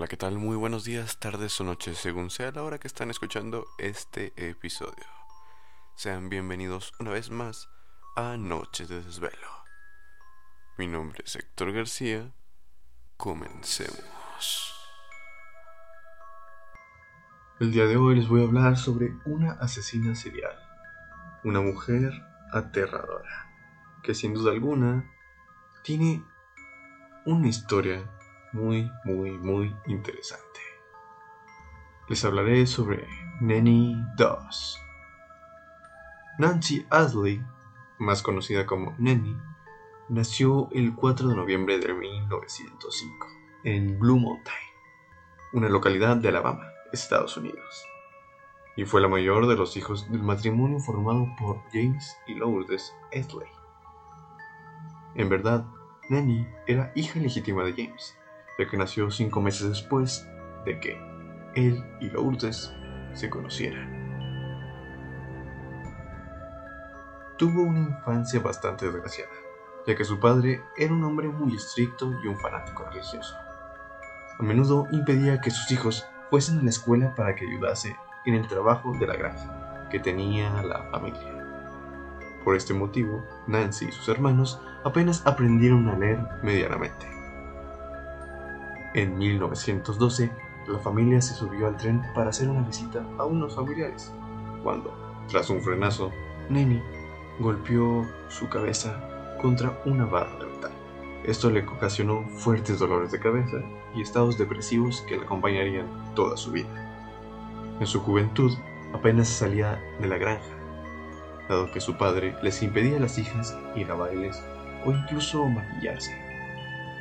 Hola, ¿qué tal? Muy buenos días, tardes o noches, según sea la hora que están escuchando este episodio. Sean bienvenidos una vez más a Noches de Desvelo. Mi nombre es Héctor García. Comencemos. El día de hoy les voy a hablar sobre una asesina serial. Una mujer aterradora. Que sin duda alguna tiene una historia muy, muy, muy interesante. Les hablaré sobre Nanny Doss. Nancy Asley, más conocida como Nanny, nació el 4 de noviembre de 1905 en Blue Mountain, una localidad de Alabama, Estados Unidos, y fue la mayor de los hijos del matrimonio formado por James y Lourdes Asley. En verdad, Nanny era hija legítima de James, que nació cinco meses después de que él y Lourdes se conocieran. Tuvo una infancia bastante desgraciada, ya que su padre era un hombre muy estricto y un fanático religioso. A menudo impedía que sus hijos fuesen a la escuela para que ayudase en el trabajo de la granja que tenía la familia. Por este motivo, Nancy y sus hermanos apenas aprendieron a leer medianamente. En 1912, la familia se subió al tren para hacer una visita a unos familiares, cuando, tras un frenazo, Neni golpeó su cabeza contra una barra de metal. Esto le ocasionó fuertes dolores de cabeza y estados depresivos que le acompañarían toda su vida. En su juventud apenas salía de la granja, dado que su padre les impedía a las hijas ir a bailes o incluso maquillarse.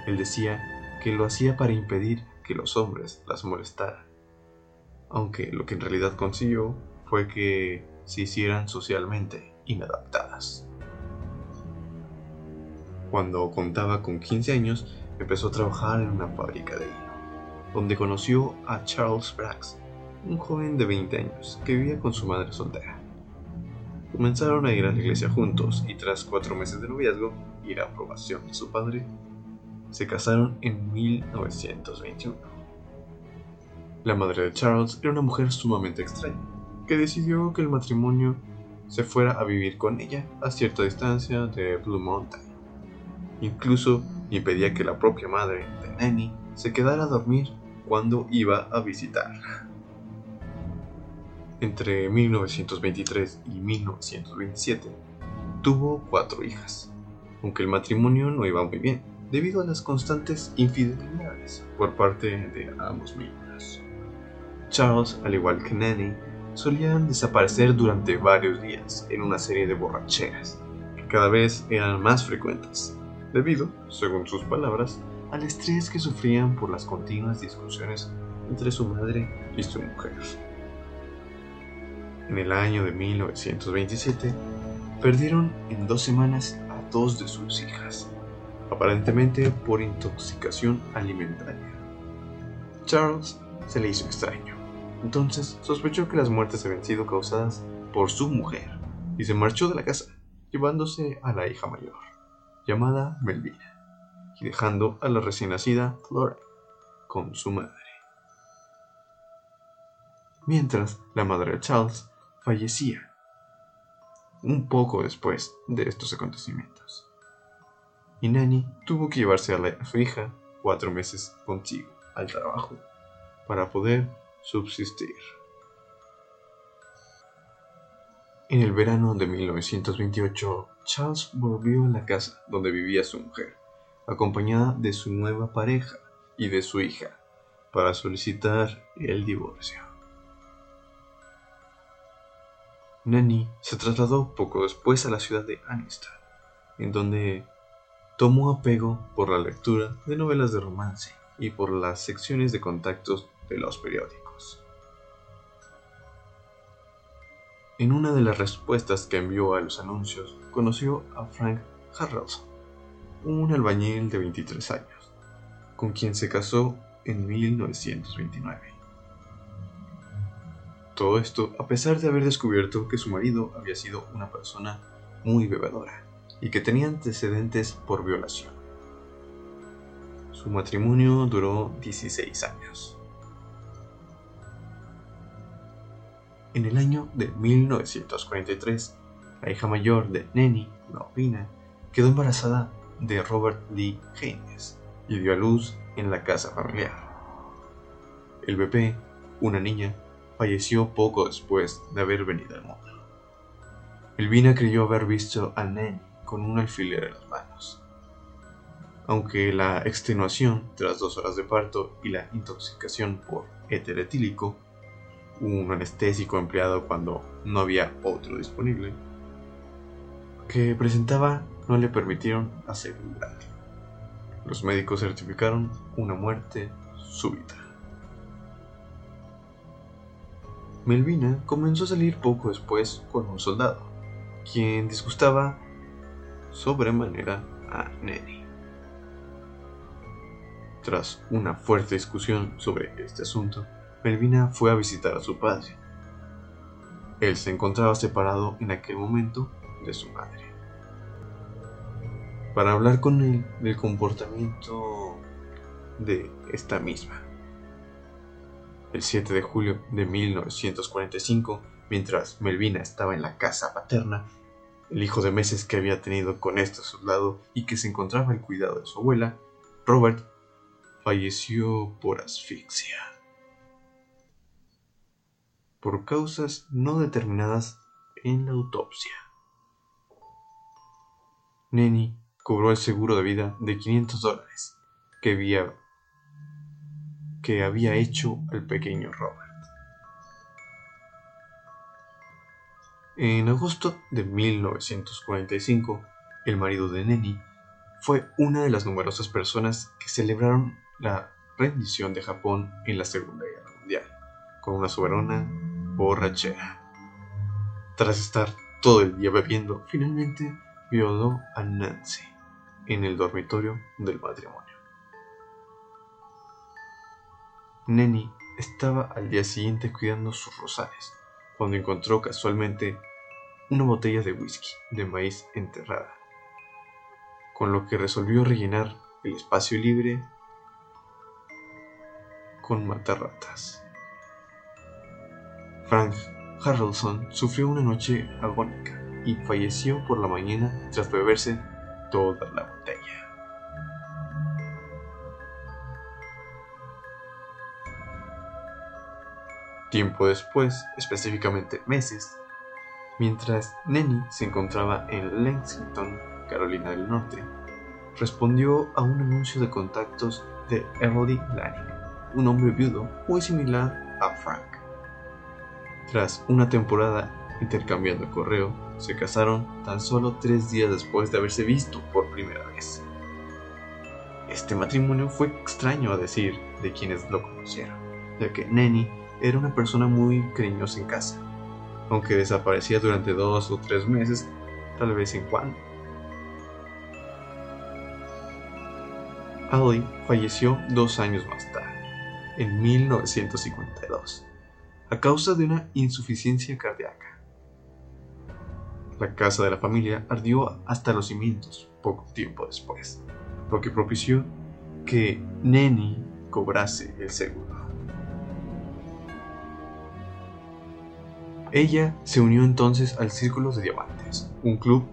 Él decía que lo hacía para impedir que los hombres las molestaran, aunque lo que en realidad consiguió fue que se hicieran socialmente inadaptadas. Cuando contaba con 15 años, empezó a trabajar en una fábrica de hilo, donde conoció a Charles Brax, un joven de 20 años que vivía con su madre soltera. Comenzaron a ir a la iglesia juntos y tras cuatro meses de noviazgo y la aprobación de su padre, se casaron en 1921. La madre de Charles era una mujer sumamente extraña, que decidió que el matrimonio se fuera a vivir con ella a cierta distancia de Blue Mountain. Incluso impedía que la propia madre de Nanny se quedara a dormir cuando iba a visitarla. Entre 1923 y 1927 tuvo cuatro hijas, aunque el matrimonio no iba muy bien debido a las constantes infidelidades por parte de ambos miembros. Charles, al igual que Nanny, solían desaparecer durante varios días en una serie de borracheras, que cada vez eran más frecuentes, debido, según sus palabras, al estrés que sufrían por las continuas discusiones entre su madre y su mujer. En el año de 1927, perdieron en dos semanas a dos de sus hijas, aparentemente por intoxicación alimentaria. Charles se le hizo extraño. Entonces sospechó que las muertes habían sido causadas por su mujer y se marchó de la casa, llevándose a la hija mayor, llamada Melvina, y dejando a la recién nacida Flora con su madre. Mientras la madre de Charles fallecía un poco después de estos acontecimientos y Nanny tuvo que llevarse a, su hija cuatro meses consigo al trabajo para poder subsistir. En el verano de 1928, Charles volvió a la casa donde vivía su mujer, acompañada de su nueva pareja y de su hija, para solicitar el divorcio. Nanny se trasladó poco después a la ciudad de Anniston, en donde tomó apego por la lectura de novelas de romance y por las secciones de contactos de los periódicos. En una de las respuestas que envió a los anuncios, conoció a Frank Harrelson, un albañil de 23 años, con quien se casó en 1929. Todo esto a pesar de haber descubierto que su marido había sido una persona muy bebedora y que tenía antecedentes por violación. Su matrimonio duró 16 años. En el año de 1943, la hija mayor de Nenny, Malvina, quedó embarazada de Robert Lee Haynes y dio a luz en la casa familiar. El bebé, una niña, falleció poco después de haber venido al mundo. Elvina creyó haber visto a Nenny con un alfiler en las manos. Aunque la extenuación tras dos horas de parto y la intoxicación por éter etílico, un anestésico empleado cuando no había otro disponible, que presentaba no le permitieron asegurar. Los médicos certificaron una muerte súbita. Melvina comenzó a salir poco después con un soldado, quien disgustaba sobremanera a Nelly. Tras una fuerte discusión sobre este asunto, Melvina fue a visitar a su padre. Él se encontraba separado en aquel momento de su madre. Para hablar con él del comportamiento de esta misma. El 7 de julio de 1945, mientras Melvina estaba en la casa paterna, el hijo de meses que había tenido con este soldado y que se encontraba al cuidado de su abuela, Robert, falleció por asfixia. Por causas no determinadas en la autopsia. Nenny cobró el seguro de vida de 500 dólares que había, que había hecho el pequeño Robert. En agosto de 1945, el marido de Nenny fue una de las numerosas personas que celebraron la rendición de Japón en la Segunda Guerra Mundial, con una soberana borrachera. Tras estar todo el día bebiendo, finalmente violó a Nancy en el dormitorio del matrimonio. Nenny estaba al día siguiente cuidando sus rosales, cuando encontró casualmente una botella de whisky de maíz enterrada, con lo que resolvió rellenar el espacio libre con matarratas. Frank Harrelson sufrió una noche agónica y falleció por la mañana tras beberse toda la botella. Tiempo después, específicamente meses, Mientras Nenny se encontraba en Lexington, Carolina del Norte, respondió a un anuncio de contactos de Emily Lanning, un hombre viudo muy similar a Frank. Tras una temporada intercambiando correo, se casaron tan solo tres días después de haberse visto por primera vez. Este matrimonio fue extraño a decir de quienes lo conocieron, ya que Nenny era una persona muy cariñosa en casa aunque desaparecía durante dos o tres meses, tal vez en cuando. Ali falleció dos años más tarde, en 1952, a causa de una insuficiencia cardíaca. La casa de la familia ardió hasta los cimientos poco tiempo después, lo que propició que Nenny cobrase el seguro. Ella se unió entonces al Círculo de Diamantes, un club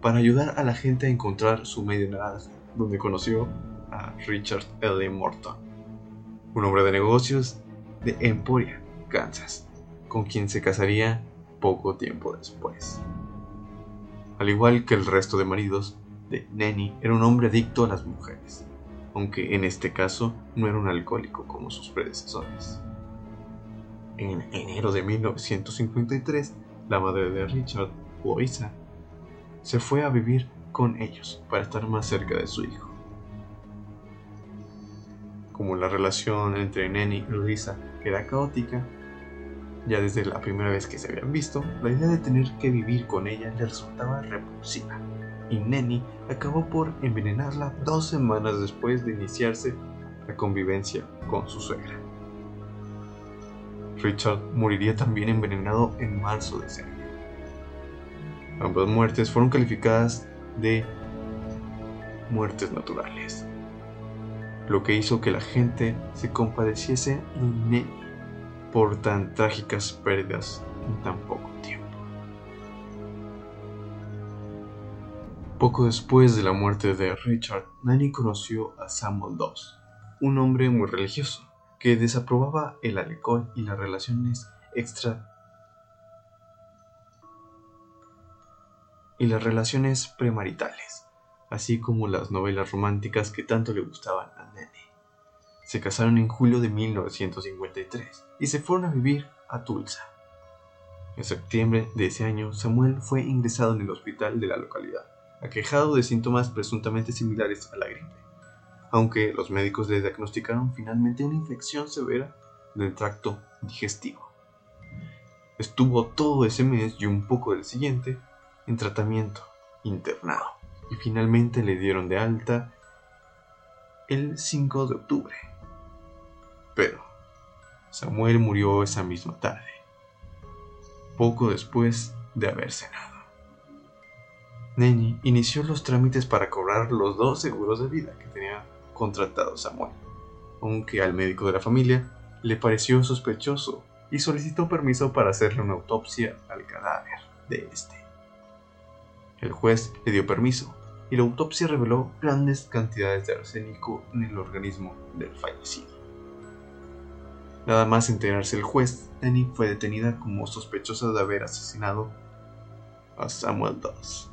para ayudar a la gente a encontrar su medio naranja, donde conoció a Richard L. Morton, un hombre de negocios de Emporia, Kansas, con quien se casaría poco tiempo después. Al igual que el resto de maridos, de Nenny era un hombre adicto a las mujeres, aunque en este caso no era un alcohólico como sus predecesores. En enero de 1953, la madre de Richard, Louisa, se fue a vivir con ellos para estar más cerca de su hijo. Como la relación entre Nenny y Louisa era caótica, ya desde la primera vez que se habían visto, la idea de tener que vivir con ella le resultaba repulsiva, y Nenny acabó por envenenarla dos semanas después de iniciarse la convivencia con su suegra. Richard moriría también envenenado en marzo de ese año. Ambas muertes fueron calificadas de muertes naturales. lo que hizo que la gente se compadeciese por tan trágicas pérdidas en tan poco tiempo. Poco después de la muerte de Richard, Nanny conoció a Samuel Doss, un hombre muy religioso que desaprobaba el alcohol y las relaciones extra y las relaciones premaritales, así como las novelas románticas que tanto le gustaban a Nanny. Se casaron en julio de 1953 y se fueron a vivir a Tulsa. En septiembre de ese año, Samuel fue ingresado en el hospital de la localidad, aquejado de síntomas presuntamente similares a la gripe aunque los médicos le diagnosticaron finalmente una infección severa del tracto digestivo. Estuvo todo ese mes y un poco del siguiente en tratamiento internado y finalmente le dieron de alta el 5 de octubre. Pero Samuel murió esa misma tarde, poco después de haber cenado. Nenny inició los trámites para cobrar los dos seguros de vida que tenía contratado Samuel, aunque al médico de la familia le pareció sospechoso y solicitó permiso para hacerle una autopsia al cadáver de este. El juez le dio permiso y la autopsia reveló grandes cantidades de arsénico en el organismo del fallecido. Nada más enterarse el juez, Annie fue detenida como sospechosa de haber asesinado a Samuel Doss.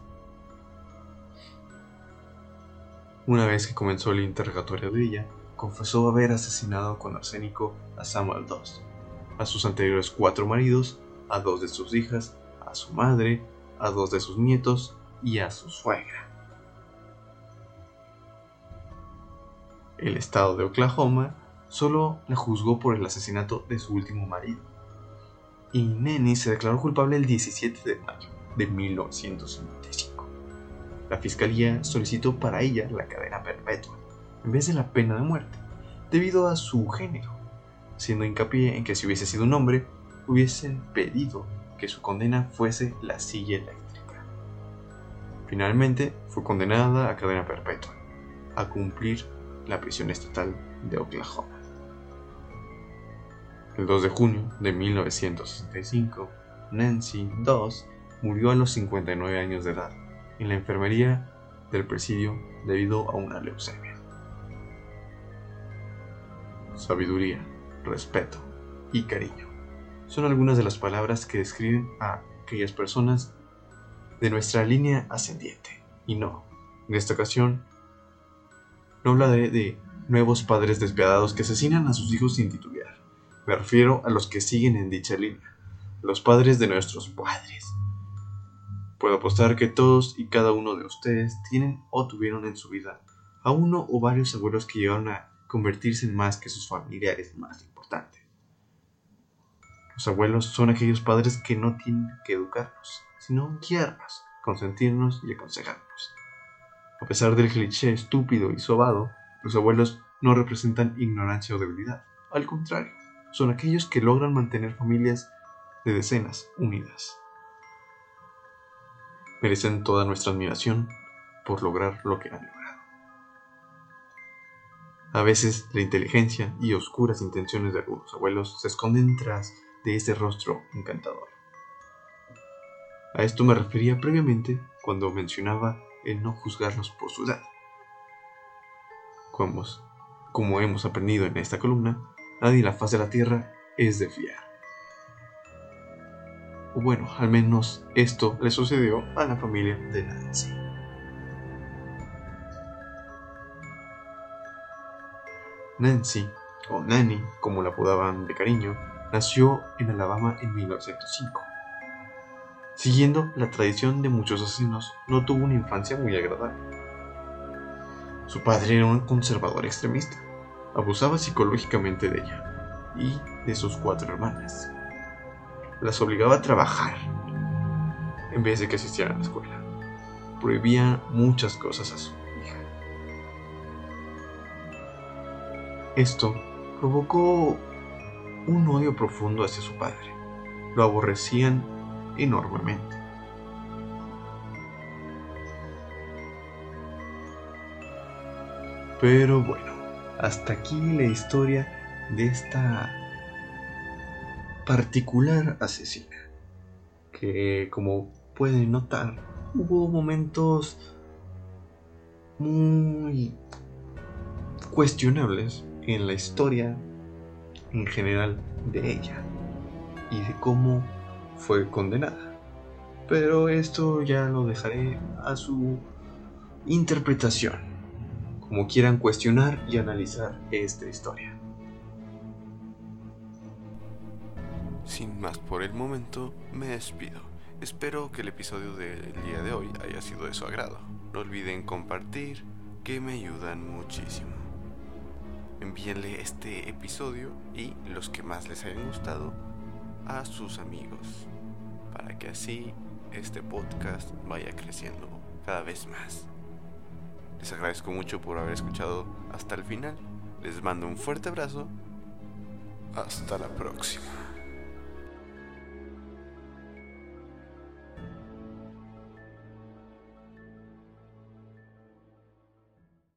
Una vez que comenzó el interrogatorio de ella, confesó haber asesinado con arsénico a Samuel Doss, a sus anteriores cuatro maridos, a dos de sus hijas, a su madre, a dos de sus nietos y a su suegra. El estado de Oklahoma solo la juzgó por el asesinato de su último marido, y Nenny se declaró culpable el 17 de mayo de 1955 la fiscalía solicitó para ella la cadena perpetua, en vez de la pena de muerte, debido a su género, siendo hincapié en que si hubiese sido un hombre, hubiesen pedido que su condena fuese la silla eléctrica. Finalmente, fue condenada a cadena perpetua, a cumplir la prisión estatal de Oklahoma. El 2 de junio de 1965, Nancy Doss murió a los 59 años de edad en la enfermería del presidio debido a una leucemia. Sabiduría, respeto y cariño son algunas de las palabras que describen a aquellas personas de nuestra línea ascendiente. Y no, en esta ocasión, no hablaré de nuevos padres despiadados que asesinan a sus hijos sin titubear. Me refiero a los que siguen en dicha línea, los padres de nuestros padres, Puedo apostar que todos y cada uno de ustedes tienen o tuvieron en su vida a uno o varios abuelos que llegaron a convertirse en más que sus familiares más importantes. Los abuelos son aquellos padres que no tienen que educarnos, sino guiarnos, consentirnos y aconsejarnos. A pesar del cliché estúpido y sobado, los abuelos no representan ignorancia o debilidad. Al contrario, son aquellos que logran mantener familias de decenas unidas merecen toda nuestra admiración por lograr lo que han logrado. A veces la inteligencia y oscuras intenciones de algunos abuelos se esconden tras de ese rostro encantador. A esto me refería previamente cuando mencionaba el no juzgarlos por su edad. Como, hemos aprendido en esta columna, nadie en la faz de la tierra es de fiar. O bueno, al menos esto le sucedió a la familia de Nancy. Nancy, o Nanny, como la apodaban de cariño, nació en Alabama en 1905. Siguiendo la tradición de muchos asesinos, no tuvo una infancia muy agradable. Su padre era un conservador extremista, abusaba psicológicamente de ella y de sus cuatro hermanas las obligaba a trabajar en vez de que asistieran a la escuela. Prohibía muchas cosas a su hija. Esto provocó un odio profundo hacia su padre. Lo aborrecían enormemente. Pero bueno, hasta aquí la historia de esta particular asesina. Que como pueden notar, hubo momentos muy cuestionables en la historia en general de ella y de cómo fue condenada. Pero esto ya lo dejaré a su interpretación, como quieran cuestionar y analizar esta historia. Sin más por el momento, me despido. Espero que el episodio del día de hoy haya sido de su agrado. No olviden compartir, que me ayudan muchísimo. Envíenle este episodio y los que más les hayan gustado a sus amigos, para que así este podcast vaya creciendo cada vez más. Les agradezco mucho por haber escuchado hasta el final. Les mando un fuerte abrazo. Hasta la próxima.